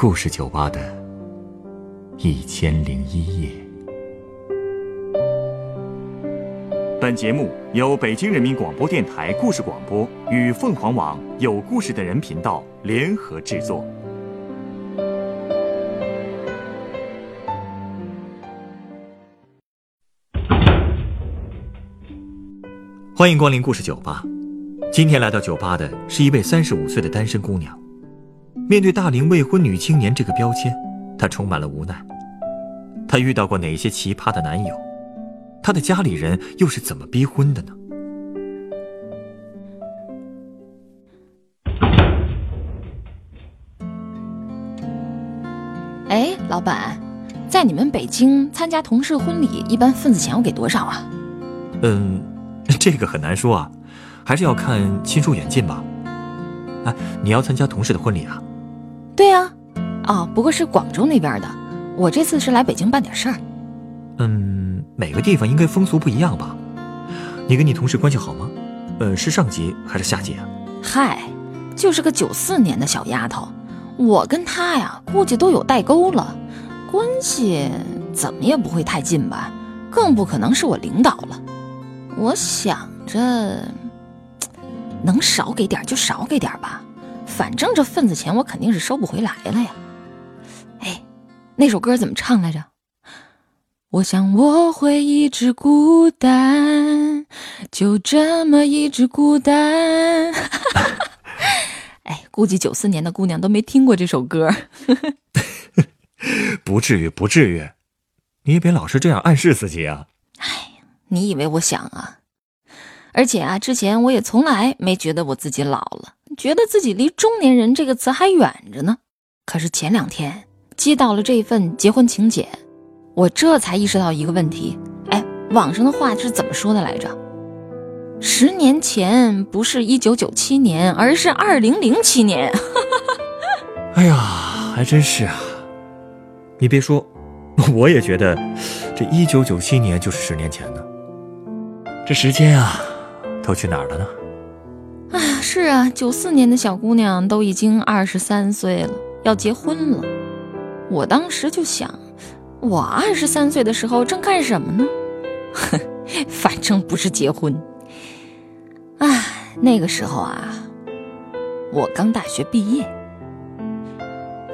故事酒吧的一千零一夜。本节目由北京人民广播电台故事广播与凤凰网有故事的人频道联合制作。欢迎光临故事酒吧。今天来到酒吧的是一位三十五岁的单身姑娘。面对大龄未婚女青年这个标签，她充满了无奈。她遇到过哪些奇葩的男友？她的家里人又是怎么逼婚的呢？哎，老板，在你们北京参加同事婚礼，一般份子钱要给多少啊？嗯，这个很难说啊，还是要看亲疏远近吧。哎，你要参加同事的婚礼啊？对呀，啊，不过是广州那边的，我这次是来北京办点事儿。嗯，每个地方应该风俗不一样吧？你跟你同事关系好吗？呃，是上级还是下级啊？嗨，就是个九四年的小丫头，我跟她呀，估计都有代沟了，关系怎么也不会太近吧，更不可能是我领导了。我想着，能少给点就少给点吧，反正这份子钱我肯定是收不回来了呀。哎，那首歌怎么唱来着？我想我会一直孤单，就这么一直孤单。哎，估计九四年的姑娘都没听过这首歌。不至于，不至于，你也别老是这样暗示自己啊。哎，你以为我想啊？而且啊，之前我也从来没觉得我自己老了，觉得自己离中年人这个词还远着呢。可是前两天接到了这份结婚请柬。我这才意识到一个问题，哎，网上的话是怎么说的来着？十年前不是一九九七年，而是二零零七年。哎呀，还真是啊！你别说，我也觉得这一九九七年就是十年前呢。这时间啊，都去哪儿了呢？啊，是啊，九四年的小姑娘都已经二十三岁了，要结婚了。我当时就想。我二十三岁的时候正干什么呢？哼，反正不是结婚。唉，那个时候啊，我刚大学毕业，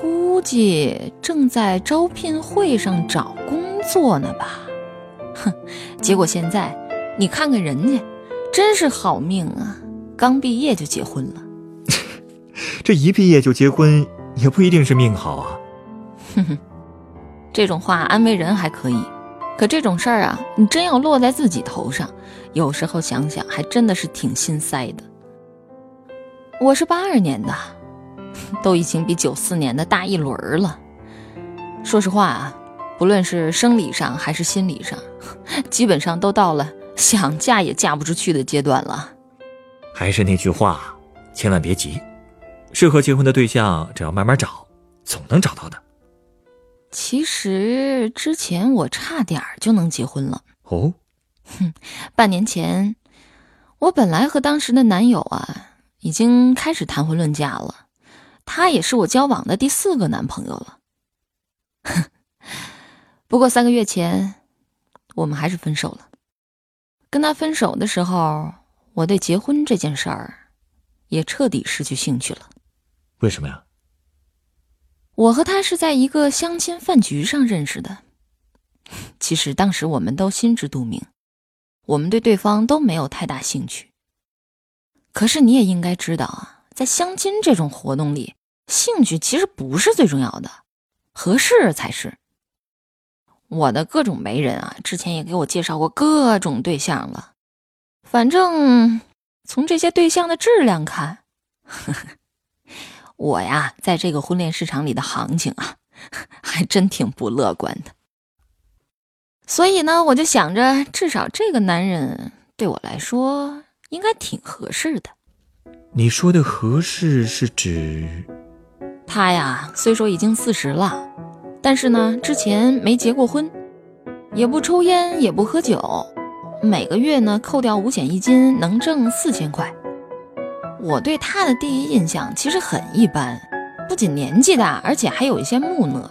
估计正在招聘会上找工作呢吧。哼，结果现在你看看人家，真是好命啊，刚毕业就结婚了。这一毕业就结婚，也不一定是命好啊。哼哼。这种话安慰人还可以，可这种事儿啊，你真要落在自己头上，有时候想想还真的是挺心塞的。我是八二年的，都已经比九四年的大一轮了。说实话啊，不论是生理上还是心理上，基本上都到了想嫁也嫁不出去的阶段了。还是那句话，千万别急，适合结婚的对象只要慢慢找，总能找到的。其实之前我差点就能结婚了哦，哼，半年前我本来和当时的男友啊已经开始谈婚论嫁了，他也是我交往的第四个男朋友了。哼，不过三个月前我们还是分手了。跟他分手的时候，我对结婚这件事儿也彻底失去兴趣了。为什么呀？我和他是在一个相亲饭局上认识的。其实当时我们都心知肚明，我们对对方都没有太大兴趣。可是你也应该知道啊，在相亲这种活动里，兴趣其实不是最重要的，合适才是。我的各种媒人啊，之前也给我介绍过各种对象了，反正从这些对象的质量看，呵呵。我呀，在这个婚恋市场里的行情啊，还真挺不乐观的。所以呢，我就想着，至少这个男人对我来说应该挺合适的。你说的合适是指他呀？虽说已经四十了，但是呢，之前没结过婚，也不抽烟，也不喝酒，每个月呢扣掉五险一金，能挣四千块。我对他的第一印象其实很一般，不仅年纪大，而且还有一些木讷。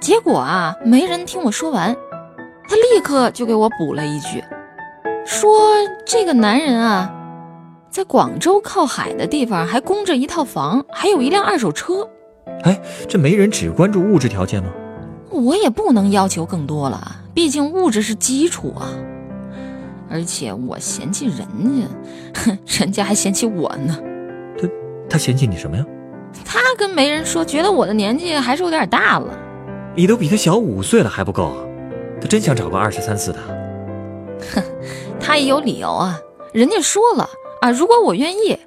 结果啊，没人听我说完，他立刻就给我补了一句，说这个男人啊，在广州靠海的地方还供着一套房，还有一辆二手车。哎，这媒人只关注物质条件吗？我也不能要求更多了，毕竟物质是基础啊。而且我嫌弃人家，哼，人家还嫌弃我呢。他他嫌弃你什么呀？他跟媒人说，觉得我的年纪还是有点大了。你都比他小五岁了还不够，他真想找个二十三四的。哼，他也有理由啊，人家说了啊，如果我愿意，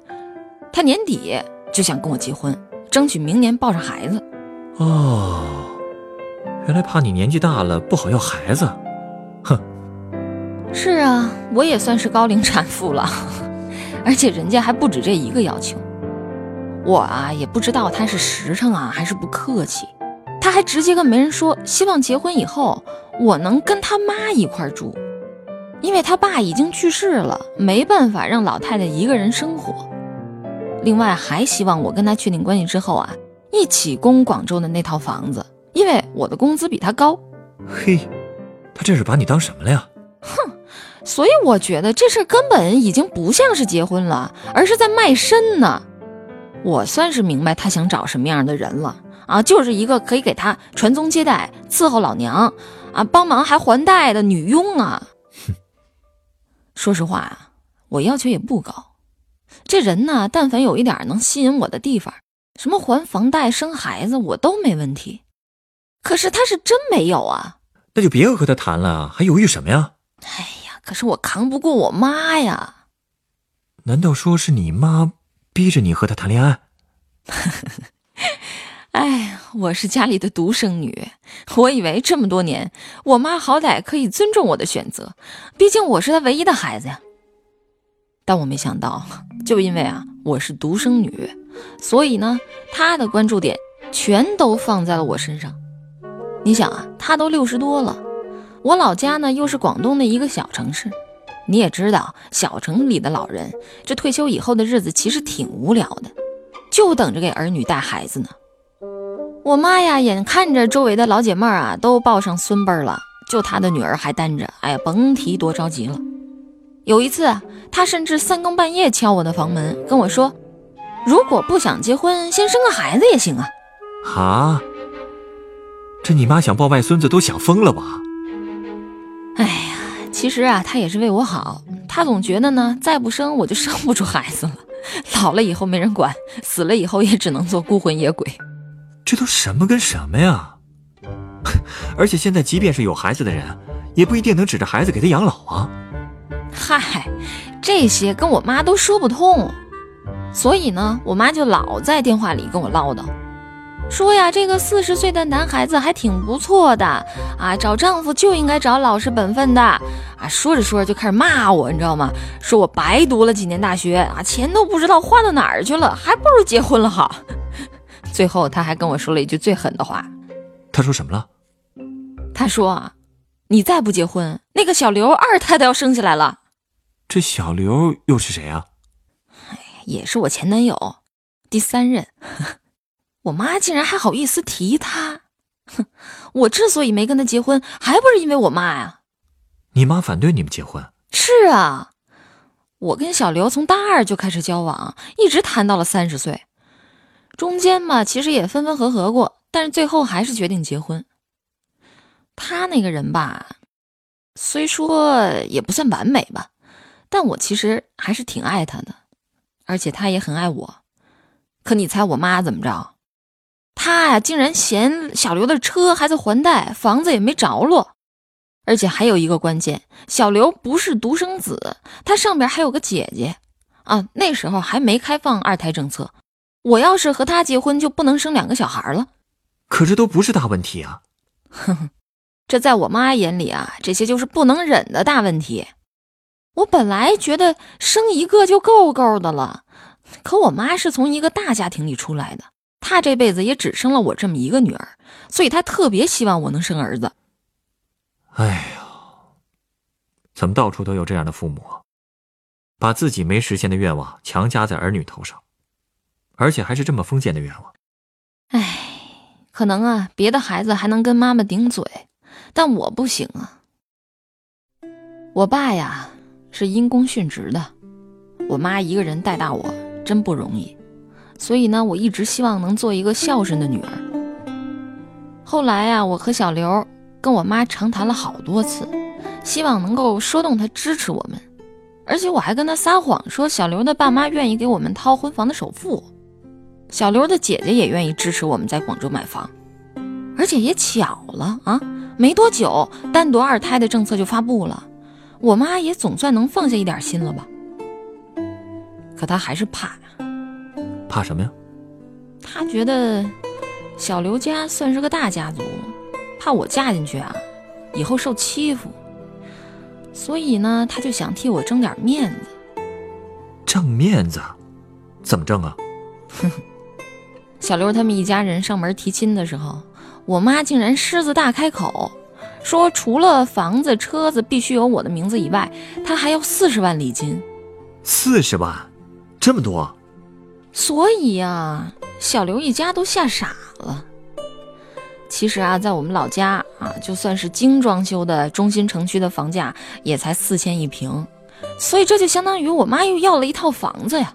他年底就想跟我结婚，争取明年抱上孩子。哦，原来怕你年纪大了不好要孩子。是啊，我也算是高龄产妇了，而且人家还不止这一个要求。我啊，也不知道他是实诚啊，还是不客气。他还直接跟媒人说，希望结婚以后我能跟他妈一块住，因为他爸已经去世了，没办法让老太太一个人生活。另外还希望我跟他确定关系之后啊，一起供广州的那套房子，因为我的工资比他高。嘿，他这是把你当什么了呀？哼。所以我觉得这事根本已经不像是结婚了，而是在卖身呢。我算是明白他想找什么样的人了啊，就是一个可以给他传宗接代、伺候老娘啊、帮忙还还贷的女佣啊。说实话啊，我要求也不高。这人呢，但凡有一点能吸引我的地方，什么还房贷、生孩子，我都没问题。可是他是真没有啊，那就别和他谈了，还犹豫什么呀？哎。可是我扛不过我妈呀！难道说是你妈逼着你和她谈恋爱？哎，我是家里的独生女，我以为这么多年我妈好歹可以尊重我的选择，毕竟我是她唯一的孩子呀。但我没想到，就因为啊我是独生女，所以呢，她的关注点全都放在了我身上。你想啊，她都六十多了。我老家呢，又是广东的一个小城市，你也知道，小城里的老人这退休以后的日子其实挺无聊的，就等着给儿女带孩子呢。我妈呀，眼看着周围的老姐妹儿啊都抱上孙辈儿了，就她的女儿还单着，哎呀，甭提多着急了。有一次，她甚至三更半夜敲我的房门，跟我说：“如果不想结婚，先生个孩子也行啊。”啊，这你妈想抱外孙子都想疯了吧？哎呀，其实啊，他也是为我好。他总觉得呢，再不生我就生不出孩子了，老了以后没人管，死了以后也只能做孤魂野鬼。这都什么跟什么呀？而且现在，即便是有孩子的人，也不一定能指着孩子给他养老啊。嗨，这些跟我妈都说不通，所以呢，我妈就老在电话里跟我唠叨。说呀，这个四十岁的男孩子还挺不错的啊，找丈夫就应该找老实本分的啊。说着说着就开始骂我，你知道吗？说我白读了几年大学啊，钱都不知道花到哪儿去了，还不如结婚了好。最后他还跟我说了一句最狠的话，他说什么了？他说啊，你再不结婚，那个小刘二胎都要生下来了。这小刘又是谁啊？哎，也是我前男友，第三任。我妈竟然还好意思提他，哼！我之所以没跟他结婚，还不是因为我妈呀？你妈反对你们结婚？是啊，我跟小刘从大二就开始交往，一直谈到了三十岁，中间嘛，其实也分分合合过，但是最后还是决定结婚。他那个人吧，虽说也不算完美吧，但我其实还是挺爱他的，而且他也很爱我。可你猜我妈怎么着？他呀，竟然嫌小刘的车还在还贷，房子也没着落，而且还有一个关键，小刘不是独生子，他上边还有个姐姐，啊，那时候还没开放二胎政策，我要是和他结婚，就不能生两个小孩了。可这都不是大问题啊！哼哼，这在我妈眼里啊，这些就是不能忍的大问题。我本来觉得生一个就够够的了，可我妈是从一个大家庭里出来的。他这辈子也只生了我这么一个女儿，所以他特别希望我能生儿子。哎呀，怎么到处都有这样的父母，把自己没实现的愿望强加在儿女头上，而且还是这么封建的愿望。哎，可能啊，别的孩子还能跟妈妈顶嘴，但我不行啊。我爸呀是因公殉职的，我妈一个人带大我，真不容易。所以呢，我一直希望能做一个孝顺的女儿。后来呀，我和小刘跟我妈长谈了好多次，希望能够说动她支持我们。而且我还跟她撒谎说，小刘的爸妈愿意给我们掏婚房的首付，小刘的姐姐也愿意支持我们在广州买房。而且也巧了啊，没多久单独二胎的政策就发布了。我妈也总算能放下一点心了吧？可她还是怕，怕什么呀？他觉得小刘家算是个大家族，怕我嫁进去啊，以后受欺负，所以呢，他就想替我争点面子。挣面子？怎么挣啊哼？小刘他们一家人上门提亲的时候，我妈竟然狮子大开口。说除了房子、车子必须有我的名字以外，他还要四十万礼金。四十万，这么多？所以呀，小刘一家都吓傻了。其实啊，在我们老家啊，就算是精装修的中心城区的房价也才四千一平，所以这就相当于我妈又要了一套房子呀。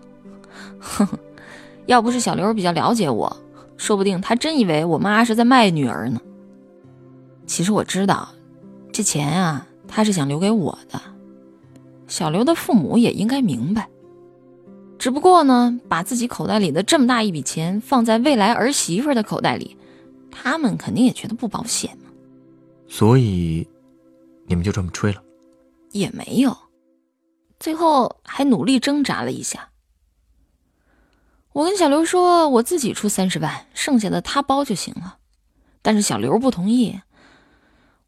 哼，要不是小刘比较了解我，说不定他真以为我妈是在卖女儿呢。其实我知道，这钱啊，他是想留给我的。小刘的父母也应该明白。只不过呢，把自己口袋里的这么大一笔钱放在未来儿媳妇的口袋里，他们肯定也觉得不保险嘛。所以，你们就这么吹了？也没有，最后还努力挣扎了一下。我跟小刘说，我自己出三十万，剩下的他包就行了。但是小刘不同意。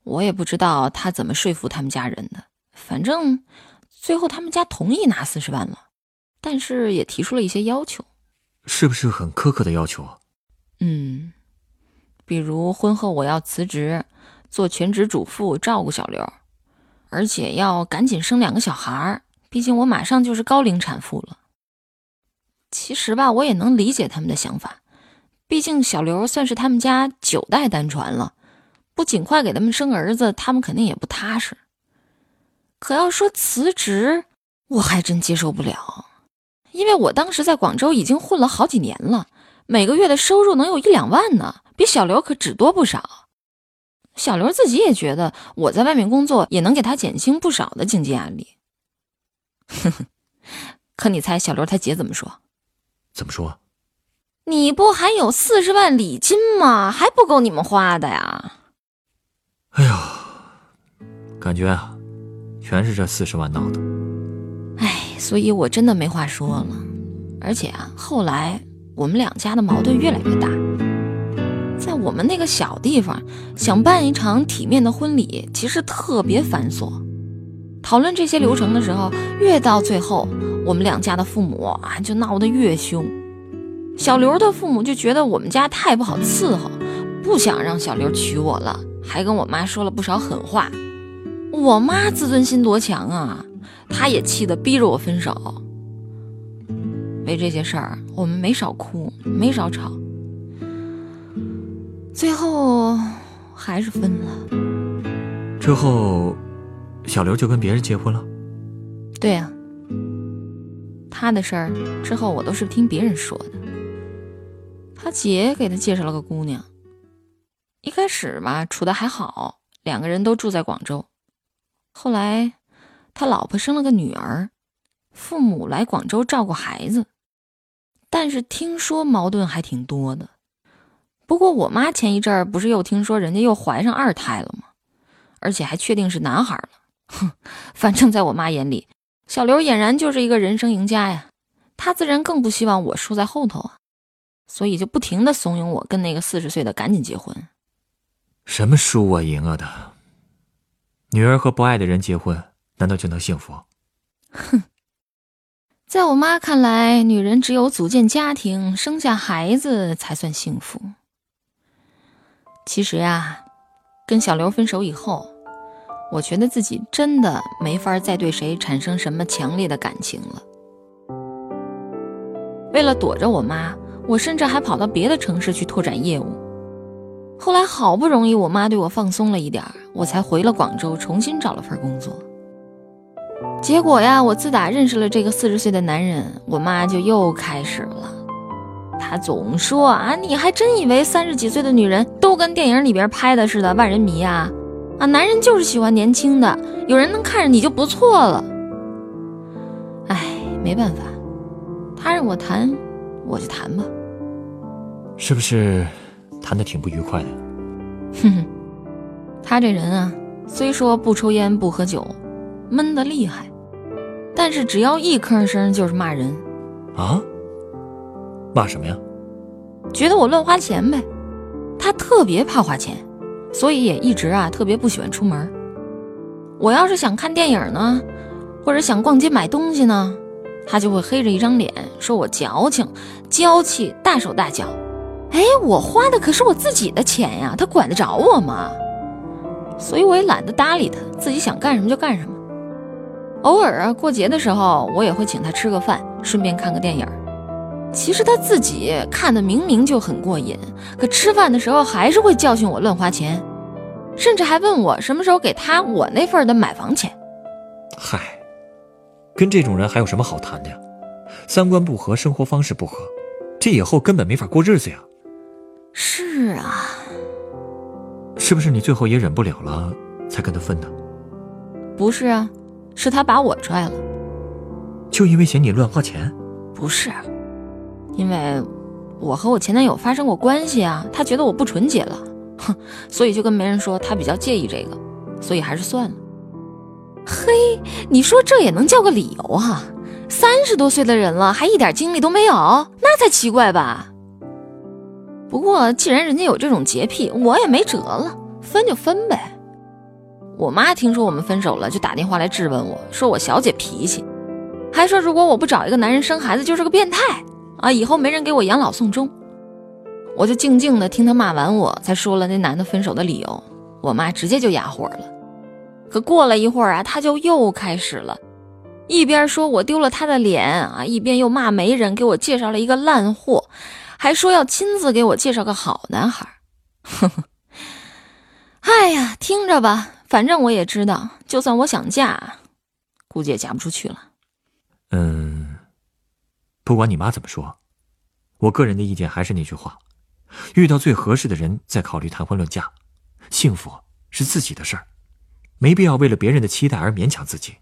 我也不知道他怎么说服他们家人的，反正最后他们家同意拿四十万了，但是也提出了一些要求，是不是很苛刻的要求啊？嗯，比如婚后我要辞职，做全职主妇照顾小刘，而且要赶紧生两个小孩儿，毕竟我马上就是高龄产妇了。其实吧，我也能理解他们的想法，毕竟小刘算是他们家九代单传了。不尽快给他们生儿子，他们肯定也不踏实。可要说辞职，我还真接受不了，因为我当时在广州已经混了好几年了，每个月的收入能有一两万呢，比小刘可只多不少。小刘自己也觉得我在外面工作也能给他减轻不少的经济压力。哼哼，可你猜小刘他姐怎么说？怎么说？你不还有四十万礼金吗？还不够你们花的呀？哎呦，感觉啊，全是这四十万闹的。所以我真的没话说了。而且啊，后来我们两家的矛盾越来越大。在我们那个小地方，想办一场体面的婚礼，其实特别繁琐。讨论这些流程的时候，越到最后，我们两家的父母啊就闹得越凶。小刘的父母就觉得我们家太不好伺候，不想让小刘娶我了。还跟我妈说了不少狠话，我妈自尊心多强啊，她也气得逼着我分手。为这些事儿，我们没少哭，没少吵，最后还是分了。之后，小刘就跟别人结婚了。对呀，他的事儿之后我都是听别人说的。他姐给他介绍了个姑娘。一开始嘛，处的还好，两个人都住在广州。后来，他老婆生了个女儿，父母来广州照顾孩子。但是听说矛盾还挺多的。不过我妈前一阵儿不是又听说人家又怀上二胎了吗？而且还确定是男孩了。哼，反正在我妈眼里，小刘俨然就是一个人生赢家呀。她自然更不希望我输在后头啊，所以就不停的怂恿我跟那个四十岁的赶紧结婚。什么输啊赢啊的，女儿和不爱的人结婚，难道就能幸福？哼，在我妈看来，女人只有组建家庭、生下孩子才算幸福。其实呀，跟小刘分手以后，我觉得自己真的没法再对谁产生什么强烈的感情了。为了躲着我妈，我甚至还跑到别的城市去拓展业务。后来好不容易我妈对我放松了一点我才回了广州，重新找了份工作。结果呀，我自打认识了这个四十岁的男人，我妈就又开始了。她总说啊，你还真以为三十几岁的女人都跟电影里边拍的似的万人迷啊？啊，男人就是喜欢年轻的，有人能看着你就不错了。哎，没办法，他让我谈，我就谈吧。是不是谈的挺不愉快的？哼哼，他这人啊，虽说不抽烟不喝酒，闷得厉害，但是只要一吭声就是骂人。啊？骂什么呀？觉得我乱花钱呗。他特别怕花钱。所以也一直啊特别不喜欢出门。我要是想看电影呢，或者想逛街买东西呢，他就会黑着一张脸说我矫情、娇气、大手大脚。哎，我花的可是我自己的钱呀，他管得着我吗？所以我也懒得搭理他，自己想干什么就干什么。偶尔啊过节的时候，我也会请他吃个饭，顺便看个电影。其实他自己看的明明就很过瘾，可吃饭的时候还是会教训我乱花钱，甚至还问我什么时候给他我那份的买房钱。嗨，跟这种人还有什么好谈的呀？三观不合，生活方式不合，这以后根本没法过日子呀。是啊，是不是你最后也忍不了了，才跟他分的？不是啊，是他把我拽了。就因为嫌你乱花钱？不是。因为我和我前男友发生过关系啊，他觉得我不纯洁了，哼，所以就跟媒人说他比较介意这个，所以还是算了。嘿，你说这也能叫个理由啊？三十多岁的人了，还一点精力都没有，那才奇怪吧？不过既然人家有这种洁癖，我也没辙了，分就分呗。我妈听说我们分手了，就打电话来质问我，说我小姐脾气，还说如果我不找一个男人生孩子，就是个变态。啊！以后没人给我养老送终，我就静静的听他骂完，我才说了那男的分手的理由。我妈直接就哑火了。可过了一会儿啊，他就又开始了，一边说我丢了他的脸啊，一边又骂媒人给我介绍了一个烂货，还说要亲自给我介绍个好男孩。呵呵，哎呀，听着吧，反正我也知道，就算我想嫁，估计也嫁不出去了。嗯。不管你妈怎么说，我个人的意见还是那句话：遇到最合适的人再考虑谈婚论嫁。幸福是自己的事儿，没必要为了别人的期待而勉强自己。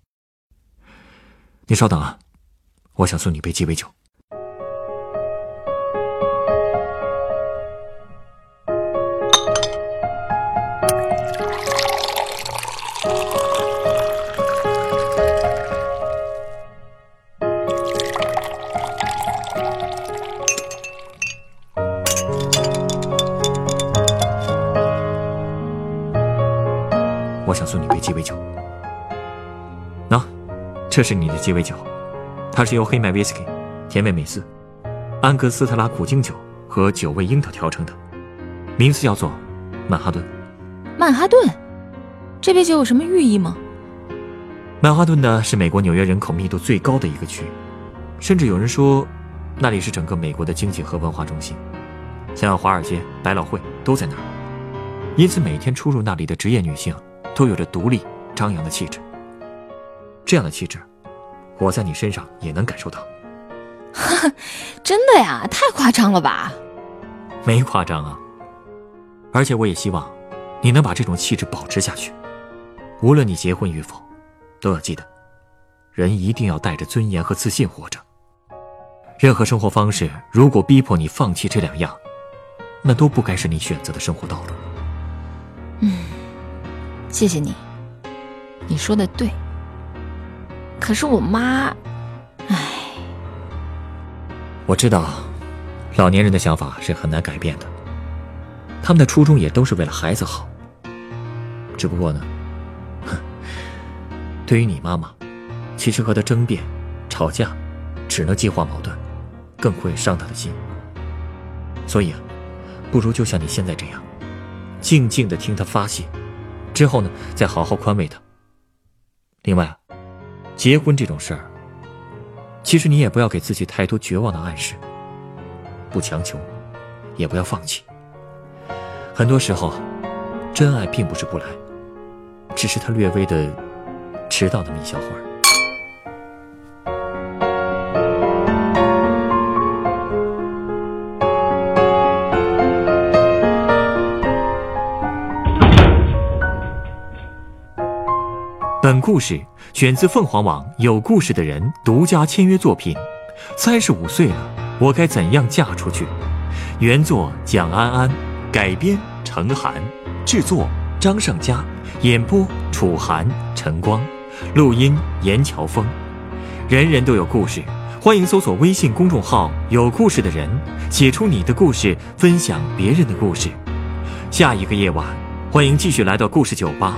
你稍等啊，我想送你杯鸡尾酒。这是你的鸡尾酒，它是由黑麦威士忌、甜味美思、安格斯特拉苦精酒和九味樱桃调成的，名字叫做曼哈顿。曼哈顿，这杯酒有什么寓意吗？曼哈顿呢，是美国纽约人口密度最高的一个区，甚至有人说，那里是整个美国的经济和文化中心，像华尔街、百老汇都在那儿，因此每天出入那里的职业女性。都有着独立张扬的气质，这样的气质，我在你身上也能感受到。真的呀？太夸张了吧？没夸张啊。而且我也希望，你能把这种气质保持下去。无论你结婚与否，都要记得，人一定要带着尊严和自信活着。任何生活方式，如果逼迫你放弃这两样，那都不该是你选择的生活道路。嗯。谢谢你，你说的对。可是我妈，唉，我知道，老年人的想法是很难改变的。他们的初衷也都是为了孩子好。只不过呢，哼 对于你妈妈，其实和她争辩、吵架，只能激化矛盾，更会伤她的心。所以啊，不如就像你现在这样，静静的听她发泄。之后呢，再好好宽慰他。另外啊，结婚这种事儿，其实你也不要给自己太多绝望的暗示。不强求，也不要放弃。很多时候，真爱并不是不来，只是他略微的迟到那么一小会儿。本故事选自凤凰网有故事的人独家签约作品。三十五岁了，我该怎样嫁出去？原作蒋安安，改编程涵，制作张尚佳，演播楚涵、陈光，录音严乔峰。人人都有故事，欢迎搜索微信公众号“有故事的人”，写出你的故事，分享别人的故事。下一个夜晚，欢迎继续来到故事酒吧，